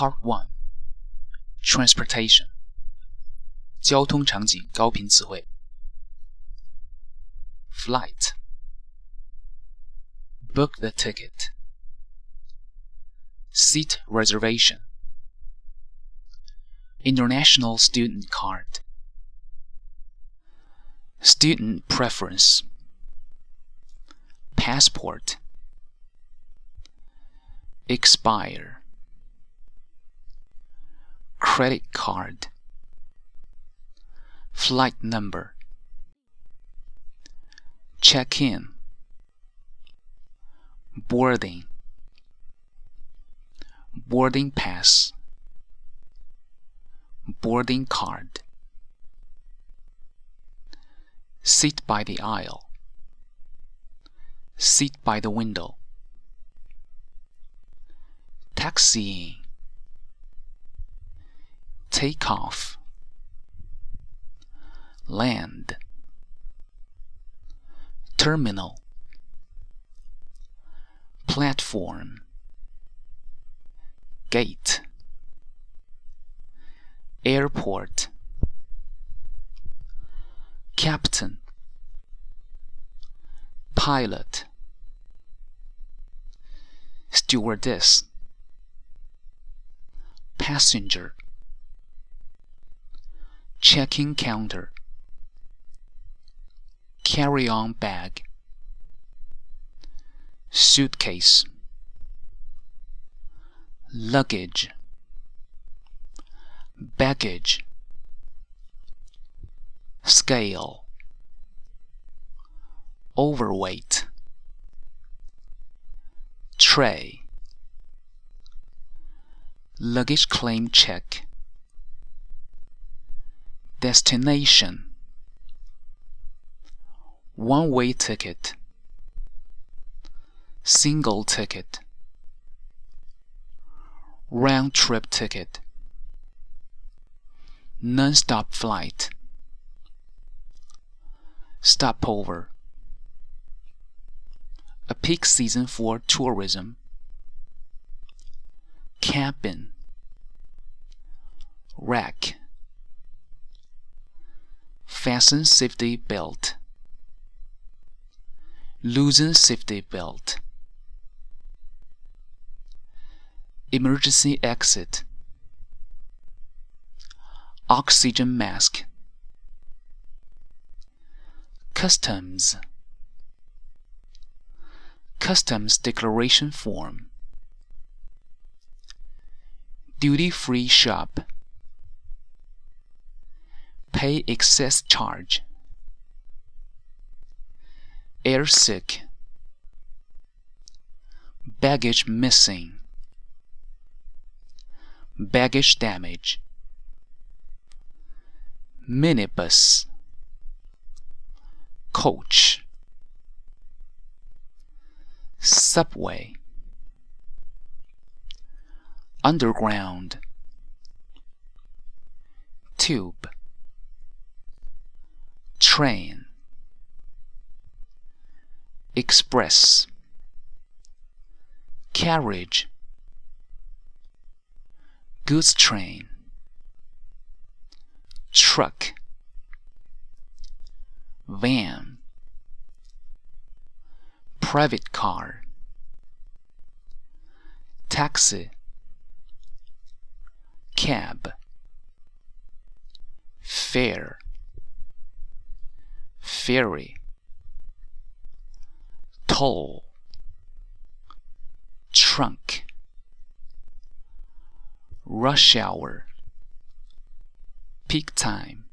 Part One Transportation 交通场景高频词汇 Flight Book the ticket Seat reservation International student card Student preference Passport Expire credit card, flight number, check in, boarding, boarding pass, boarding card, seat by the aisle, seat by the window, taxiing take off, land, terminal, platform, gate, airport, captain, pilot, stewardess, passenger check-in counter, carry-on bag, suitcase, luggage, baggage, scale, overweight, tray, luggage claim check Destination. One way ticket. Single ticket. Round trip ticket. Non-stop flight. Stopover. A peak season for tourism. Cabin. Rack fasten safety belt. Loosen safety belt. Emergency exit. Oxygen mask. Customs. Customs declaration form. Duty free shop pay excess charge. Air sick. Baggage missing. Baggage damage. Minibus. Coach. Subway. Underground. Tube train. Express. Carriage. Goods train. Truck. Van. Private car. Taxi. Cab. Fare ferry, toll, trunk, rush hour, peak time,